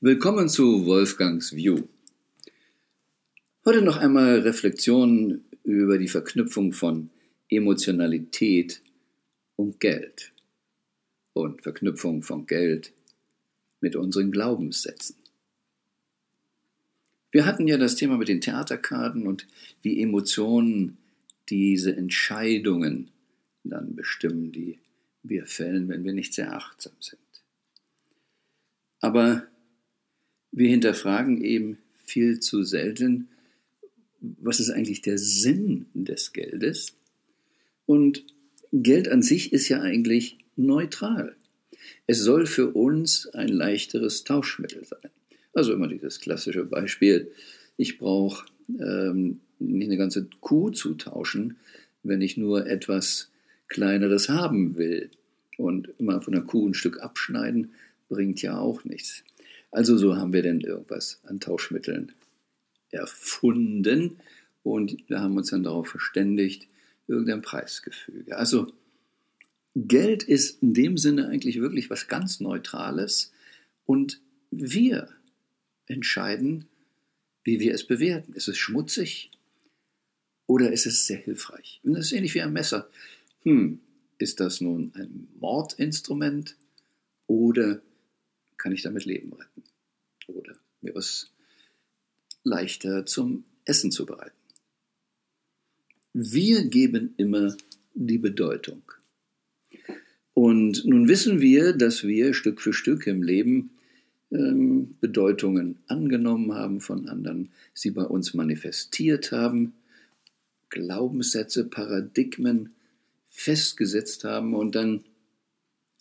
Willkommen zu Wolfgangs View. Heute noch einmal Reflexionen über die Verknüpfung von Emotionalität und Geld und Verknüpfung von Geld mit unseren Glaubenssätzen. Wir hatten ja das Thema mit den Theaterkarten und wie Emotionen diese Entscheidungen dann bestimmen, die wir fällen, wenn wir nicht sehr achtsam sind. Aber wir hinterfragen eben viel zu selten, was ist eigentlich der Sinn des Geldes? Und Geld an sich ist ja eigentlich neutral. Es soll für uns ein leichteres Tauschmittel sein. Also immer dieses klassische Beispiel, ich brauche ähm, nicht eine ganze Kuh zu tauschen, wenn ich nur etwas Kleineres haben will. Und immer von der Kuh ein Stück abschneiden bringt ja auch nichts. Also so haben wir denn irgendwas an Tauschmitteln erfunden und wir haben uns dann darauf verständigt, irgendein Preisgefüge. Also Geld ist in dem Sinne eigentlich wirklich was ganz Neutrales und wir entscheiden, wie wir es bewerten. Ist es schmutzig oder ist es sehr hilfreich? Und das ist ähnlich wie ein Messer. Hm, ist das nun ein Mordinstrument oder kann ich damit Leben retten. Oder mir was leichter zum Essen zu bereiten. Wir geben immer die Bedeutung. Und nun wissen wir, dass wir Stück für Stück im Leben ähm, Bedeutungen angenommen haben von anderen, sie bei uns manifestiert haben, Glaubenssätze, Paradigmen festgesetzt haben und dann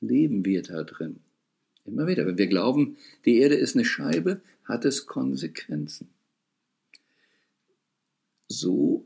leben wir da drin. Immer wieder. Wenn wir glauben, die Erde ist eine Scheibe, hat es Konsequenzen. So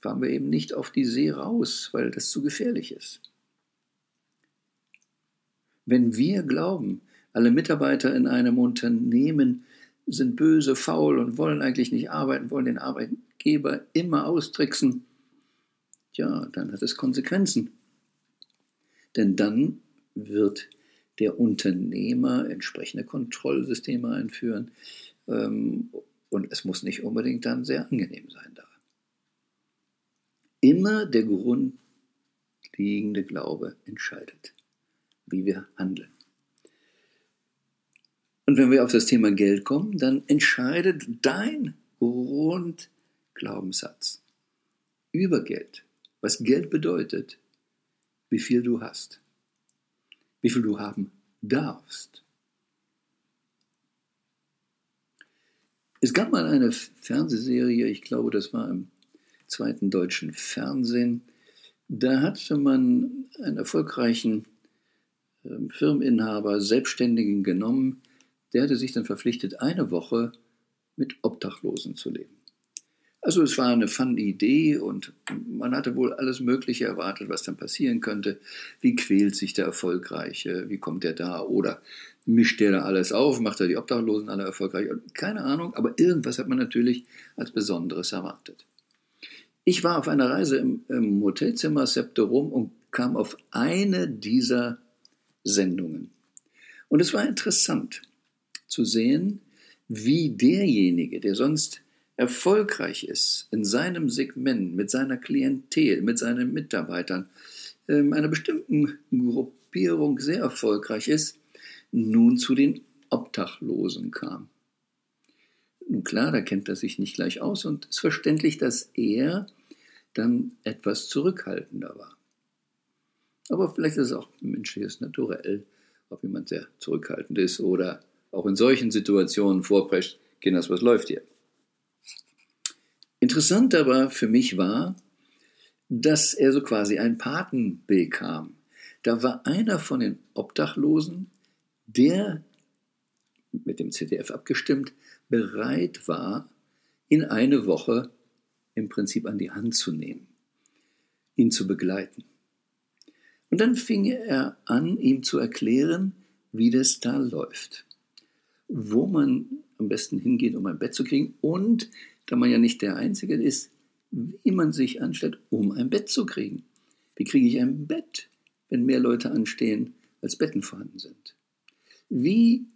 fahren wir eben nicht auf die See raus, weil das zu gefährlich ist. Wenn wir glauben, alle Mitarbeiter in einem Unternehmen sind böse, faul und wollen eigentlich nicht arbeiten, wollen den Arbeitgeber immer austricksen, ja, dann hat es Konsequenzen. Denn dann wird der Unternehmer entsprechende Kontrollsysteme einführen. Ähm, und es muss nicht unbedingt dann sehr angenehm sein da. Immer der grundlegende Glaube entscheidet, wie wir handeln. Und wenn wir auf das Thema Geld kommen, dann entscheidet dein Grundglaubenssatz über Geld, was Geld bedeutet, wie viel du hast wie viel du haben darfst. Es gab mal eine Fernsehserie, ich glaube, das war im zweiten deutschen Fernsehen. Da hatte man einen erfolgreichen ähm, Firmeninhaber, Selbstständigen genommen, der hatte sich dann verpflichtet, eine Woche mit Obdachlosen zu leben. Also es war eine Fun-Idee und man hatte wohl alles Mögliche erwartet, was dann passieren könnte. Wie quält sich der Erfolgreiche? Wie kommt der da? Oder mischt der da alles auf? Macht er die Obdachlosen alle erfolgreich? Keine Ahnung, aber irgendwas hat man natürlich als Besonderes erwartet. Ich war auf einer Reise im, im Hotelzimmer Septorum und kam auf eine dieser Sendungen. Und es war interessant zu sehen, wie derjenige, der sonst erfolgreich ist in seinem Segment, mit seiner Klientel, mit seinen Mitarbeitern, ähm, einer bestimmten Gruppierung sehr erfolgreich ist, nun zu den Obdachlosen kam. Nun klar, da kennt er sich nicht gleich aus und es ist verständlich, dass er dann etwas zurückhaltender war. Aber vielleicht ist es auch menschliches Naturell, ob jemand sehr zurückhaltend ist oder auch in solchen Situationen vorprescht, Kinders, was läuft hier? Interessant aber für mich war, dass er so quasi einen Paten bekam. Da war einer von den Obdachlosen, der mit dem ZDF abgestimmt bereit war, ihn eine Woche im Prinzip an die Hand zu nehmen, ihn zu begleiten. Und dann fing er an, ihm zu erklären, wie das da läuft, wo man am besten hingeht, um ein Bett zu kriegen und da man ja nicht der Einzige ist, wie man sich anstellt, um ein Bett zu kriegen. Wie kriege ich ein Bett, wenn mehr Leute anstehen, als Betten vorhanden sind? Wie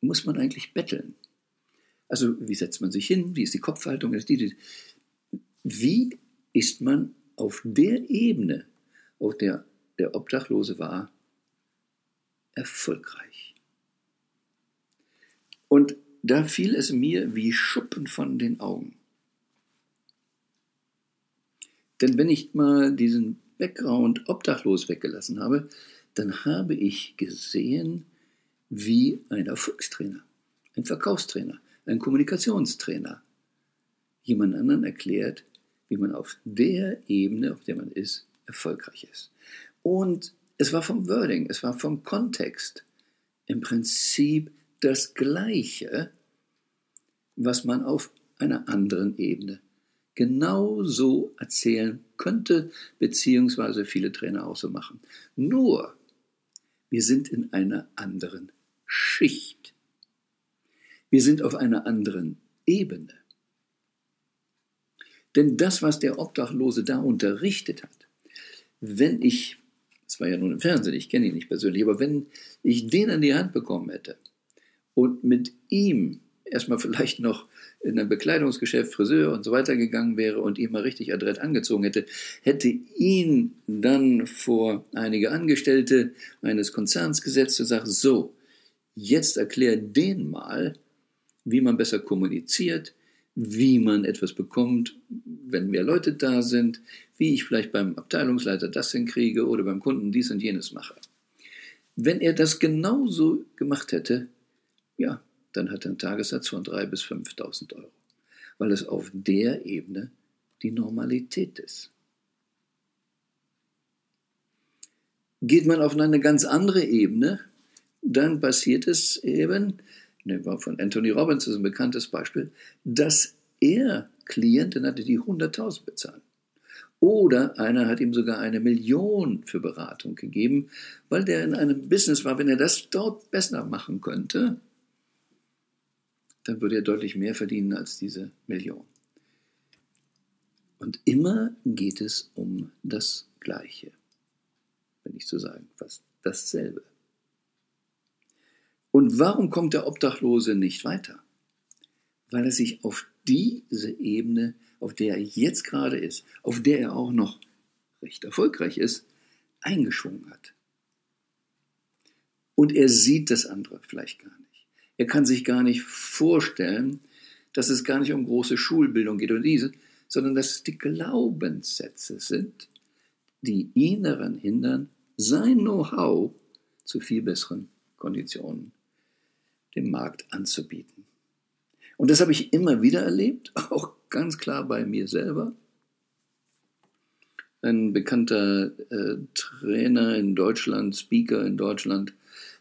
muss man eigentlich betteln? Also wie setzt man sich hin? Wie ist die Kopfhaltung? Wie ist man auf der Ebene, auf der der Obdachlose war, erfolgreich? Und da fiel es mir wie Schuppen von den Augen. Denn wenn ich mal diesen Background obdachlos weggelassen habe, dann habe ich gesehen, wie ein Erfolgstrainer, ein Verkaufstrainer, ein Kommunikationstrainer jemand anderen erklärt, wie man auf der Ebene, auf der man ist, erfolgreich ist. Und es war vom Wording, es war vom Kontext im Prinzip das Gleiche, was man auf einer anderen Ebene genau so erzählen könnte, beziehungsweise viele Trainer auch so machen. Nur, wir sind in einer anderen Schicht. Wir sind auf einer anderen Ebene. Denn das, was der Obdachlose da unterrichtet hat, wenn ich, das war ja nun im Fernsehen, ich kenne ihn nicht persönlich, aber wenn ich den an die Hand bekommen hätte und mit ihm erstmal vielleicht noch in ein Bekleidungsgeschäft, Friseur und so weiter gegangen wäre und ihn mal richtig adrett angezogen hätte, hätte ihn dann vor einige Angestellte eines Konzerns gesetzt und sagt, so, jetzt erklär den mal, wie man besser kommuniziert, wie man etwas bekommt, wenn mehr Leute da sind, wie ich vielleicht beim Abteilungsleiter das hinkriege oder beim Kunden dies und jenes mache. Wenn er das genauso gemacht hätte, ja, dann hat er einen Tagessatz von 3.000 bis 5.000 Euro, weil es auf der Ebene die Normalität ist. Geht man auf eine ganz andere Ebene, dann passiert es eben, nehmen wir von Anthony Robbins, das ist ein bekanntes Beispiel, dass er Klienten hatte, die 100.000 bezahlen. Oder einer hat ihm sogar eine Million für Beratung gegeben, weil der in einem Business war. Wenn er das dort besser machen könnte, dann würde er deutlich mehr verdienen als diese Million. Und immer geht es um das Gleiche, wenn nicht zu sagen, fast dasselbe. Und warum kommt der Obdachlose nicht weiter? Weil er sich auf diese Ebene, auf der er jetzt gerade ist, auf der er auch noch recht erfolgreich ist, eingeschwungen hat. Und er sieht das andere vielleicht gar nicht. Er kann sich gar nicht vorstellen, dass es gar nicht um große Schulbildung geht oder diese, sondern dass es die Glaubenssätze sind, die ihn daran hindern, sein Know-how zu viel besseren Konditionen dem Markt anzubieten. Und das habe ich immer wieder erlebt, auch ganz klar bei mir selber. Ein bekannter äh, Trainer in Deutschland, Speaker in Deutschland,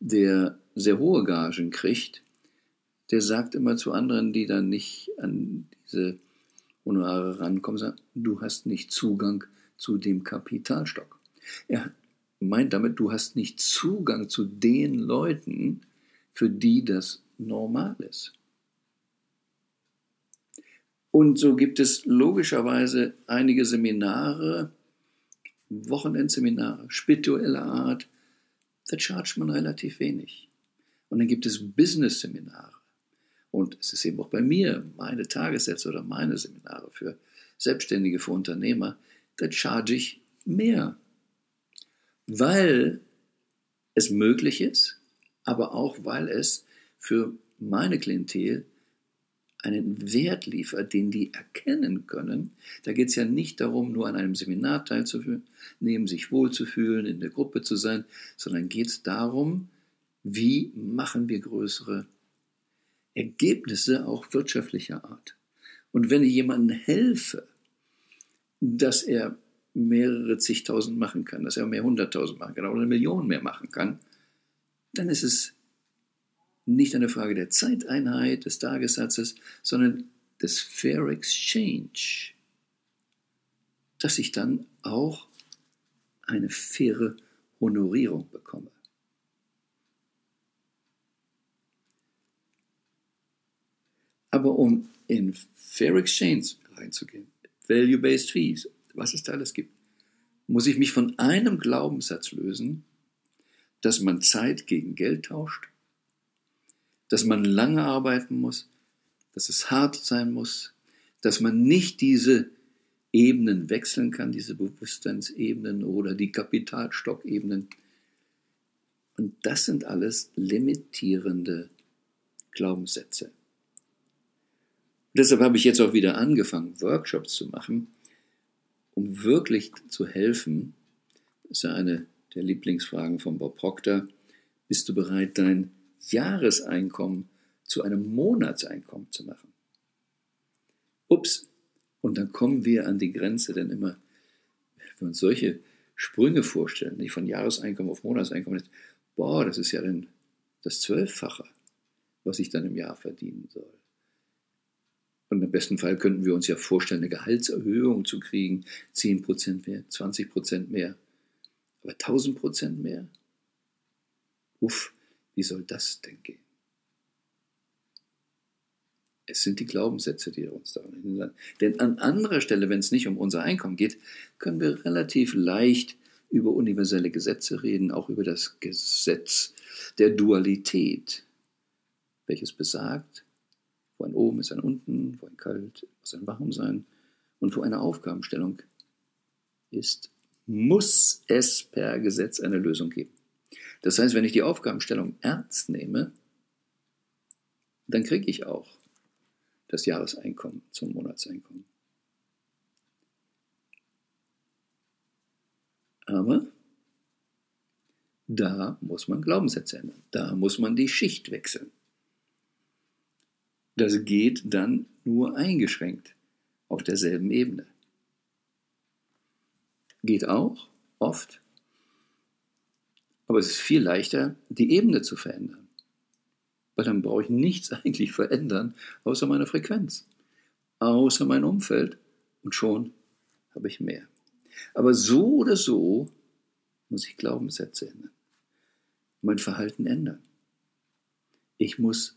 der sehr hohe Gagen kriegt, der sagt immer zu anderen, die dann nicht an diese Honorare rankommen, sagt, du hast nicht Zugang zu dem Kapitalstock. Er meint damit, du hast nicht Zugang zu den Leuten, für die das normal ist. Und so gibt es logischerweise einige Seminare, Wochenendseminare, spiritueller Art, da chargt man relativ wenig. Und dann gibt es Business-Seminare. Und es ist eben auch bei mir, meine Tagessätze oder meine Seminare für Selbstständige, für Unternehmer, da charge ich mehr. Weil es möglich ist, aber auch weil es für meine Klientel einen Wert liefert, den die erkennen können. Da geht es ja nicht darum, nur an einem Seminar teilzunehmen, sich wohlzufühlen, in der Gruppe zu sein, sondern geht es darum, wie machen wir größere Ergebnisse auch wirtschaftlicher Art. Und wenn ich jemandem helfe, dass er mehrere zigtausend machen kann, dass er mehr hunderttausend machen kann oder eine Million mehr machen kann, dann ist es nicht eine Frage der Zeiteinheit, des Tagessatzes, sondern des Fair Exchange, dass ich dann auch eine faire Honorierung bekomme. Aber um in Fair Exchange reinzugehen, Value-Based Fees, was es da alles gibt, muss ich mich von einem Glaubenssatz lösen, dass man Zeit gegen Geld tauscht, dass man lange arbeiten muss, dass es hart sein muss, dass man nicht diese Ebenen wechseln kann, diese Bewusstseinsebenen oder die Kapitalstockebenen. Und das sind alles limitierende Glaubenssätze. Deshalb habe ich jetzt auch wieder angefangen, Workshops zu machen, um wirklich zu helfen. Das ist ja eine der Lieblingsfragen von Bob Proctor. Bist du bereit, dein Jahreseinkommen zu einem Monatseinkommen zu machen? Ups, und dann kommen wir an die Grenze, denn immer, wenn wir uns solche Sprünge vorstellen, nicht von Jahreseinkommen auf Monatseinkommen, boah, das ist ja dann das Zwölffache, was ich dann im Jahr verdienen soll. Und im besten Fall könnten wir uns ja vorstellen, eine Gehaltserhöhung zu kriegen, 10% mehr, 20% mehr. Aber 1000% mehr? Uff, wie soll das denn gehen? Es sind die Glaubenssätze, die uns daran hindern. Denn an anderer Stelle, wenn es nicht um unser Einkommen geht, können wir relativ leicht über universelle Gesetze reden, auch über das Gesetz der Dualität, welches besagt, wo ein oben ist ein unten, wo ein kalt muss ein warm sein und wo eine Aufgabenstellung ist, muss es per Gesetz eine Lösung geben. Das heißt, wenn ich die Aufgabenstellung ernst nehme, dann kriege ich auch das Jahreseinkommen zum Monatseinkommen. Aber da muss man Glaubenssätze ändern. Da muss man die Schicht wechseln. Das geht dann nur eingeschränkt auf derselben Ebene. Geht auch, oft. Aber es ist viel leichter, die Ebene zu verändern. Weil dann brauche ich nichts eigentlich verändern, außer meine Frequenz, außer mein Umfeld und schon habe ich mehr. Aber so oder so muss ich Glaubenssätze ändern, mein Verhalten ändern. Ich muss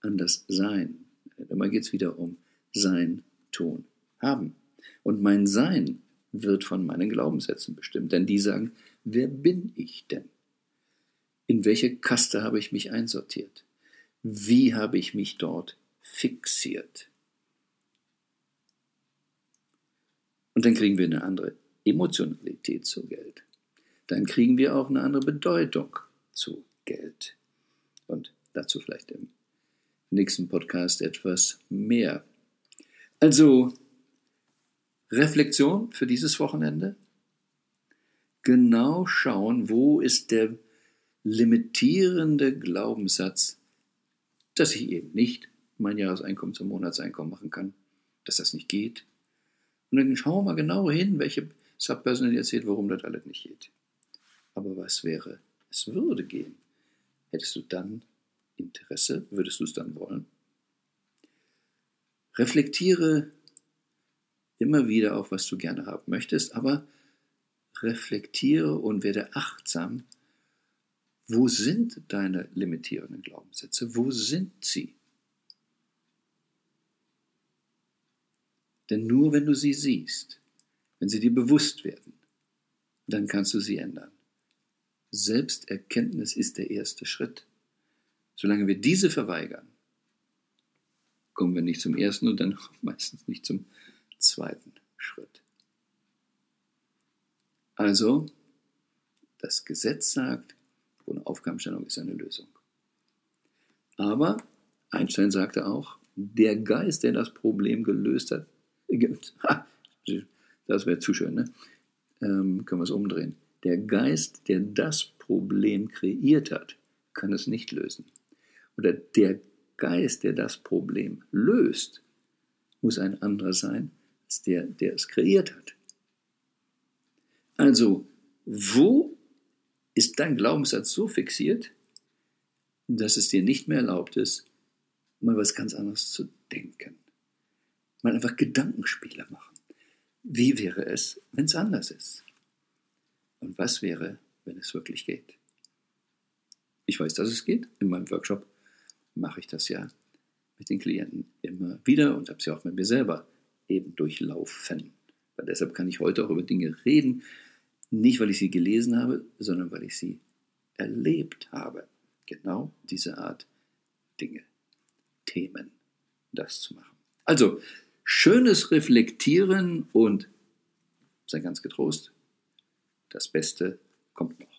anders sein. Immer geht es wieder um Sein, Tun, Haben. Und mein Sein wird von meinen Glaubenssätzen bestimmt, denn die sagen, wer bin ich denn? In welche Kaste habe ich mich einsortiert? Wie habe ich mich dort fixiert? Und dann kriegen wir eine andere Emotionalität zu Geld. Dann kriegen wir auch eine andere Bedeutung zu Geld. Und dazu vielleicht im nächsten Podcast etwas mehr. Also, Reflexion für dieses Wochenende. Genau schauen, wo ist der limitierende Glaubenssatz, dass ich eben nicht mein Jahreseinkommen zum Monatseinkommen machen kann, dass das nicht geht. Und dann schauen wir mal genau hin, welche Subpersonal erzählt, warum das alles nicht geht. Aber was wäre, es würde gehen? Hättest du dann Interesse? Würdest du es dann wollen? Reflektiere immer wieder auf, was du gerne haben möchtest, aber reflektiere und werde achtsam, wo sind deine limitierenden Glaubenssätze? Wo sind sie? Denn nur wenn du sie siehst, wenn sie dir bewusst werden, dann kannst du sie ändern. Selbsterkenntnis ist der erste Schritt. Solange wir diese verweigern, kommen wir nicht zum ersten und dann meistens nicht zum zweiten Schritt. Also, das Gesetz sagt, eine Aufgabenstellung ist eine Lösung. Aber Einstein sagte auch, der Geist, der das Problem gelöst hat, das wäre zu schön, ne? Ähm, können wir es umdrehen. Der Geist, der das Problem kreiert hat, kann es nicht lösen. Oder der Geist, der das Problem löst, muss ein anderer sein als der, der es kreiert hat. Also, wo ist dein Glaubenssatz so fixiert, dass es dir nicht mehr erlaubt ist, mal was ganz anderes zu denken? Mal einfach Gedankenspiele machen. Wie wäre es, wenn es anders ist? Und was wäre, wenn es wirklich geht? Ich weiß, dass es geht. In meinem Workshop mache ich das ja mit den Klienten immer wieder und habe es ja auch mit mir selber eben durchlaufen. Weil deshalb kann ich heute auch über Dinge reden, nicht weil ich sie gelesen habe, sondern weil ich sie erlebt habe. Genau diese Art Dinge, Themen, das zu machen. Also, schönes Reflektieren und sei ganz getrost, das Beste kommt noch.